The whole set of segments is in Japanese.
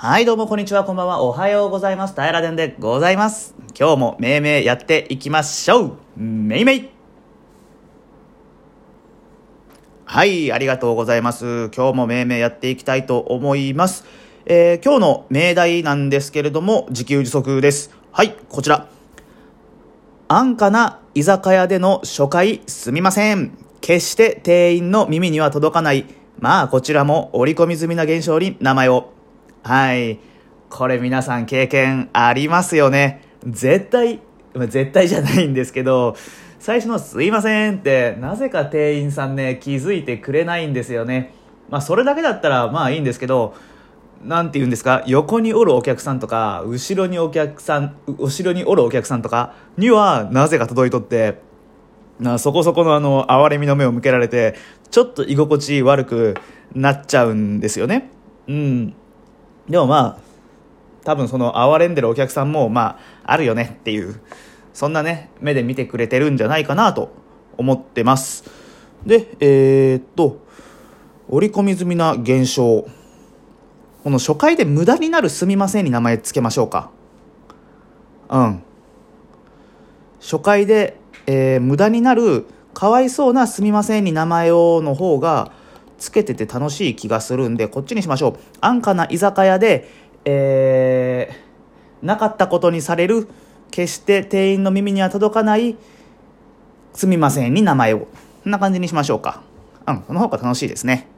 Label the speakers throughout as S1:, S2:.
S1: はい、どうもこんにちは、こんばんは、おはようございます。平田でございます。今日もめいめいやっていきましょう。めいめい。はい、ありがとうございます。今日もめいめいやっていきたいと思います。えー今日の命題なんですけれども、自給自足です。はい、こちら。安価な居酒屋での初回すみません。決して店員の耳には届かない。まあこちらも織り込み済みな現象に名前を。はい。これ皆さん経験ありますよね？絶対、絶対じゃないんですけど、最初のすいませんって、なぜか店員さんね、気づいてくれないんですよね。まあそれだけだったらまあいいんですけど、なんて言うんですか、横におるお客さんとか、後ろにお客さん、後ろにおるお客さんとかには、なぜか届いとって、なそこそこのあの、哀れみの目を向けられて、ちょっと居心地悪くなっちゃうんですよね。うん。でもまあ、多分その哀れんでるお客さんも、まあ、あるよねっていう、そんなね、目で見てくれてるんじゃないかなと思ってます。で、えーっと、織り込み済みな現象。この初回で無駄になるすみませんに名前つけましょうか。うん。初回で、えー無駄になるかわいそうなすみませんに名前をの方がつけてて楽しい気がするんで、こっちにしましょう。安価な居酒屋で、えーなかったことにされる、決して店員の耳には届かない、すみませんに名前を。こんな感じにしましょうか。うん、その方が楽しいですね。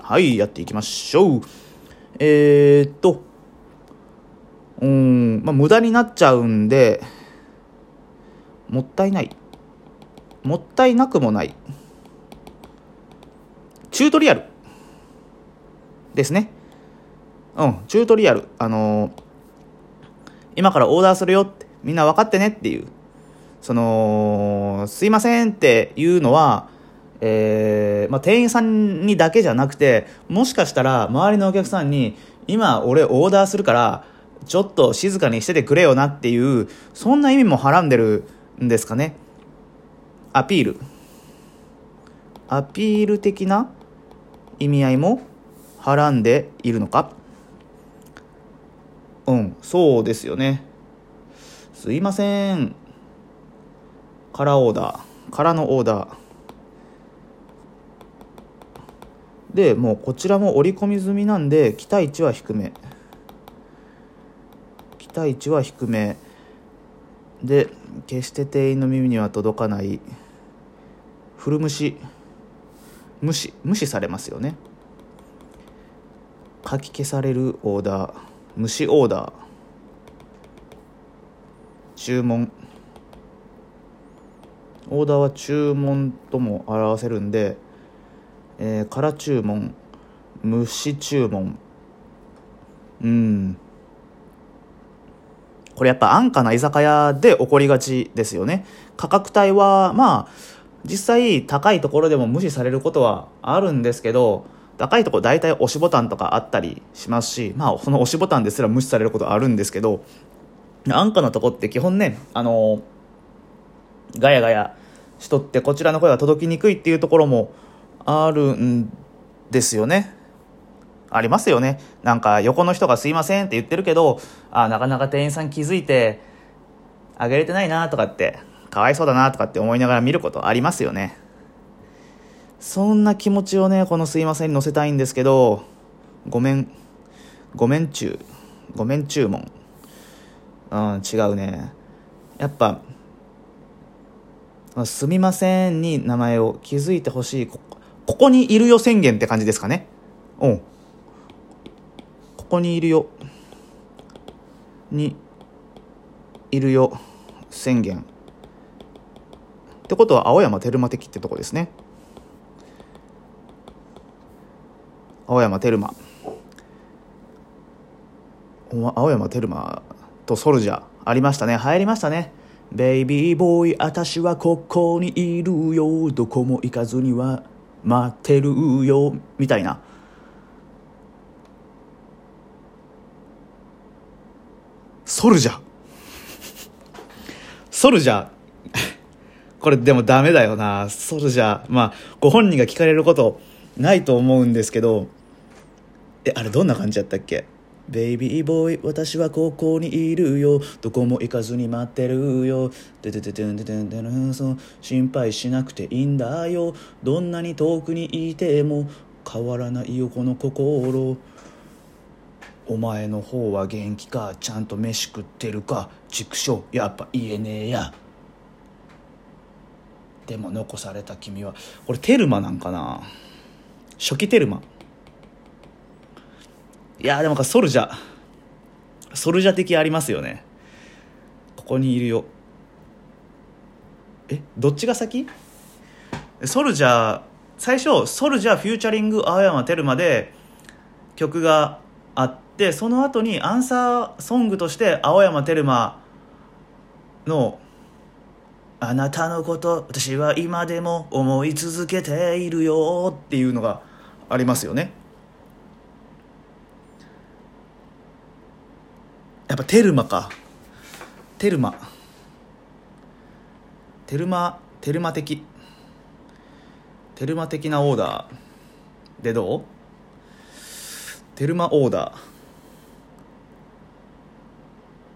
S1: はい、やっていきましょう。えー、っと、うん、まあ、無駄になっちゃうんで、もったいない。もったいなくもない。チュートリアルですね。うん、チュートリアル。あのー今からオーダーするよって、みんな分かってねっていう。その、すいませんっていうのは、えーまあ、店員さんにだけじゃなくて、もしかしたら周りのお客さんに、今俺オーダーするから、ちょっと静かにしててくれよなっていう、そんな意味もはらんでるんですかね。アピール。アピール的な意味合いもはらんでいるのか？うん、そうですよね。すいません。からオーダー。からのオーダー。で、もうこちらも織り込み済みなんで、期待値は低め。期待値は低め。で、決して店員の耳には届かない。古無視。無視、無視されますよね。書き消されるオーダー。無視オーダー。注文。オーダーは注文とも表せるんで、えー、空注文、無視注文。うん。これやっぱ安価な居酒屋で起こりがちですよね。価格帯は、まあ、実際高いところでも無視されることはあるんですけど、高いところ大体押しボタンとかあったりしますし、まあその押しボタンですら無視されることあるんですけど、安価なとこって基本ね、あのガヤガヤしとってこちらの声が届きにくいっていうところもあるんですよね。ありますよね。なんか横の人がすいませんって言ってるけど、あなかなか店員さん気づいてあげれてないなとかって、かわいそうだなとかって思いながら見ることありますよね。そんな気持ちをね、このすいませんに載せたいんですけど、ごめん、ごめん中、ごめん注文。うん、違うね。やっぱ、すみませんに名前を気づいてほしい。こここにいるよ宣言って感じですかね。うん。ここにいるよ。に、いるよ宣言。ってことは青山テルマ的ってとこですね。青山テルマ。青山テルマとソルジャーありましたね。流行りましたね。ベイビーボーイ、私はここにいるよ。どこも行かずには待ってるよ。みたいな。ソルジャー。ソルジャー。これでもダメだよな。ソルジャー。まあ、ご本人が聞かれることないと思うんですけど、え、あれどんな感じやったっけ？ベイビーボーイ私はここにいるよどこも行かずに待ってるよててててんててんてんそう心配しなくていいんだよどんなに遠くにいても変わらないよこの心お前の方は元気かちゃんと飯食ってるか畜生やっぱ言えねえやでも残された君はこれテルマなんかな？初期テルマ。いやでも SoulJa SoulJa 的ありますよね。ここにいるよ。え？どっちが先？ SoulJa。最初 SoulJa featuring 青山テルマで曲があってその後にアンサーソングとして青山テルマの「あなたのこと私は今でも思い続けているよ」っていうのがありますよね。やっぱテルマか。テルマ。テルマテルマ的。テルマ的なオーダーでどう？テルマオーダー。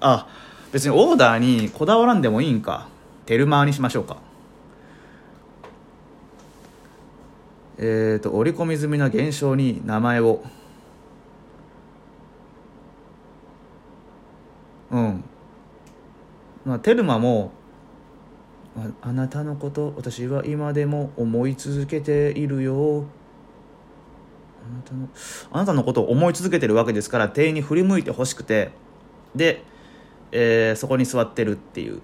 S1: あ別にオーダーにこだわらんでもいいんか。テルマーにしましょうか。えっ、ー、と織り込み済みな現象に名前を。うん。まあテルマもああなたのこと私は今でも思い続けているよ。あなたのあなたのことを思い続けてるわけですから店員に振り向いてほしくて。で、えー、そこに座ってるっていう。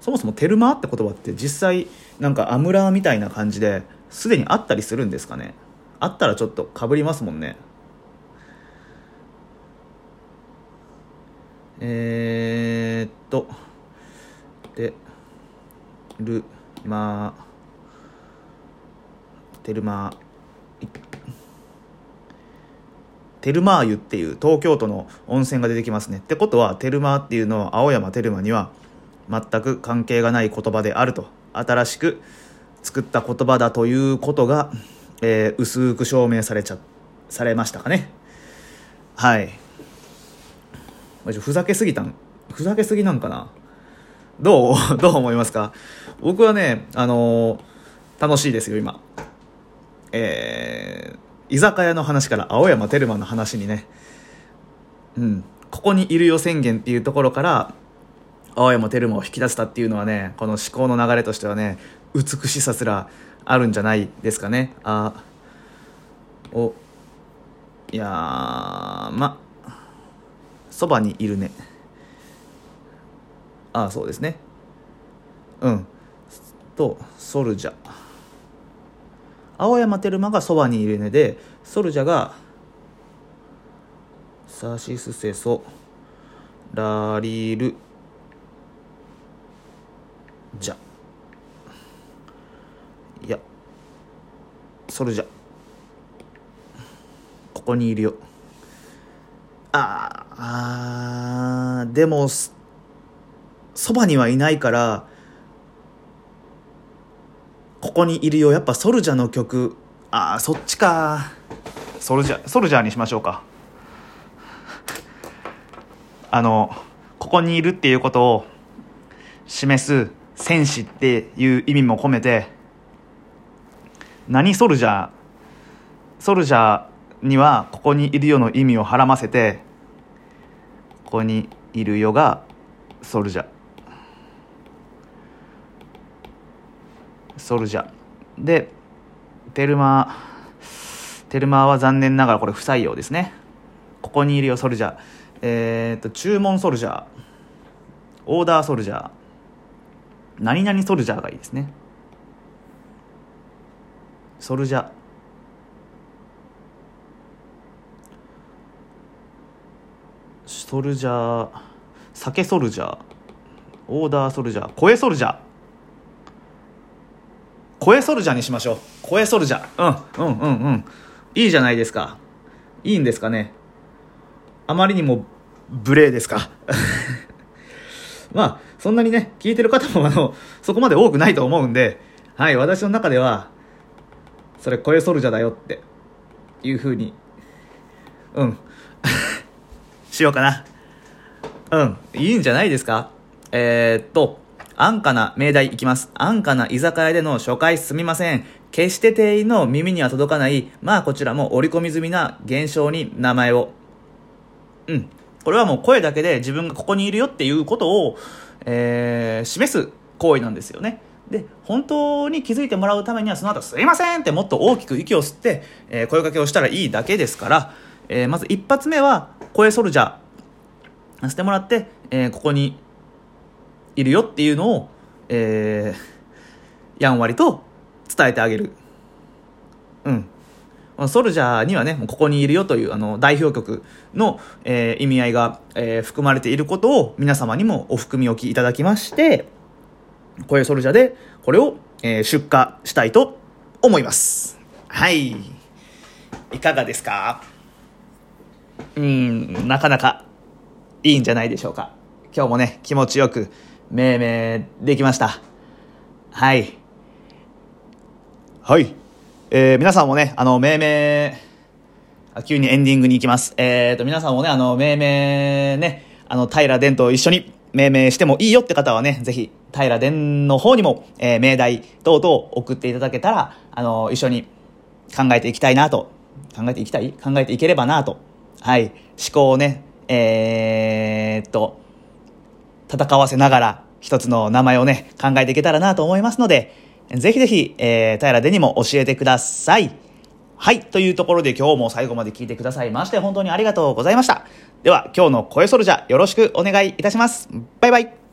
S1: そもそもテルマって言葉って実際なんかアムラーみたいな感じですでにあったりするんですかね？あったらちょっとかぶりますもんね。えー、っとでるまテルマテルマー湯っていう東京都の温泉が出てきますね。ってことはテルマーっていうのは青山テルマには全く関係がない言葉であると。新しく作った言葉だということが、えー、薄く証明されちゃされましたかね。はい。ふざけすぎたんふざけすぎなんかな。どう どう思いますか？僕はね、あのー、楽しいですよ、今。えー、居酒屋の話から青山テルマの話にね、うん、ここにいるよ宣言っていうところから、青山テルマを引き出せたっていうのはね、この思考の流れとしてはね、美しさすらあるんじゃないですかね。あ、お、いやま、そばにいるね。ああ、そうですね。うん。と、ソルジャ。青山テルマがそばにいるねで、ソルジャが、サシスセソ、ラリル、じゃ。いや、ソルジャ。ここにいるよ。ああ、でも、そばにはいないからここにいるよやっぱソルジャの曲ああそっちかソルジャソルジャーにしましょうかあのここにいるっていうことを示す戦士っていう意味も込めて何ソルジャー？ソルジャーにはここにいるよの意味をはらませてここにいるよがソルジャー。ソルジャー。でテルマテルマは残念ながらこれ不採用ですね。ここにいるよソルジャー。えー、っと注文ソルジャー。オーダーソルジャー。何々ソルジャーがいいですね。ソルジャソルジャー酒ソルジャーオーダーソルジャー声ソルジャー声ソルジャーにしましょう。声ソルジャー。うん、うん、うん、うん。いいじゃないですか。いいんですかね。あまりにも無礼ですか。まあ、そんなにね、聞いてる方もあの、そこまで多くないと思うんで、はい、私の中では、それ声ソルジャーだよっていうふうに、うん。しようかな。うん、いいんじゃないですか？えー、っと、安価な命題いきます。安価な居酒屋での初回すみません。決して店員の耳には届かない、まあこちらも織り込み済みな現象に名前を。うん。これはもう声だけで自分がここにいるよっていうことを、えー、示す行為なんですよね。で、本当に気づいてもらうためにはその後すいませんってもっと大きく息を吸って、えー、声かけをしたらいいだけですから、えー、まず一発目は声ソルジャーしてもらって、えー、ここにいるよっていうのを、えー、やんわりと伝えてあげる。うん。ソルジャーにはね、ここにいるよというあの代表曲の、えー、意味合いが、えー、含まれていることを皆様にもお含み置きいただきまして、声ソルジャーでこれを、えー、出荷したいと思います。はい。いかがですか？うん、なかなかいいんじゃないでしょうか。今日もね、気持ちよく命名できました。はい。はい。えー、皆さんもね、あの、命名、急にエンディングに行きます。えーと、皆さんもね、あの、命名ね、あの、平伝と一緒に命名してもいいよって方はね、ぜひ、平伝の方にも、えー、命題等々送っていただけたら、あの、一緒に考えていきたいなと、考えていきたい？考えていければなと、はい、思考をね、えー、っと、戦わせながら、一つの名前をね、考えていけたらなと思いますので、ぜひぜひ、えー、平でにも教えてください。はい。というところで今日も最後まで聞いてくださいまして本当にありがとうございました。では今日の声ソルジャーよろしくお願いいたします。バイバイ。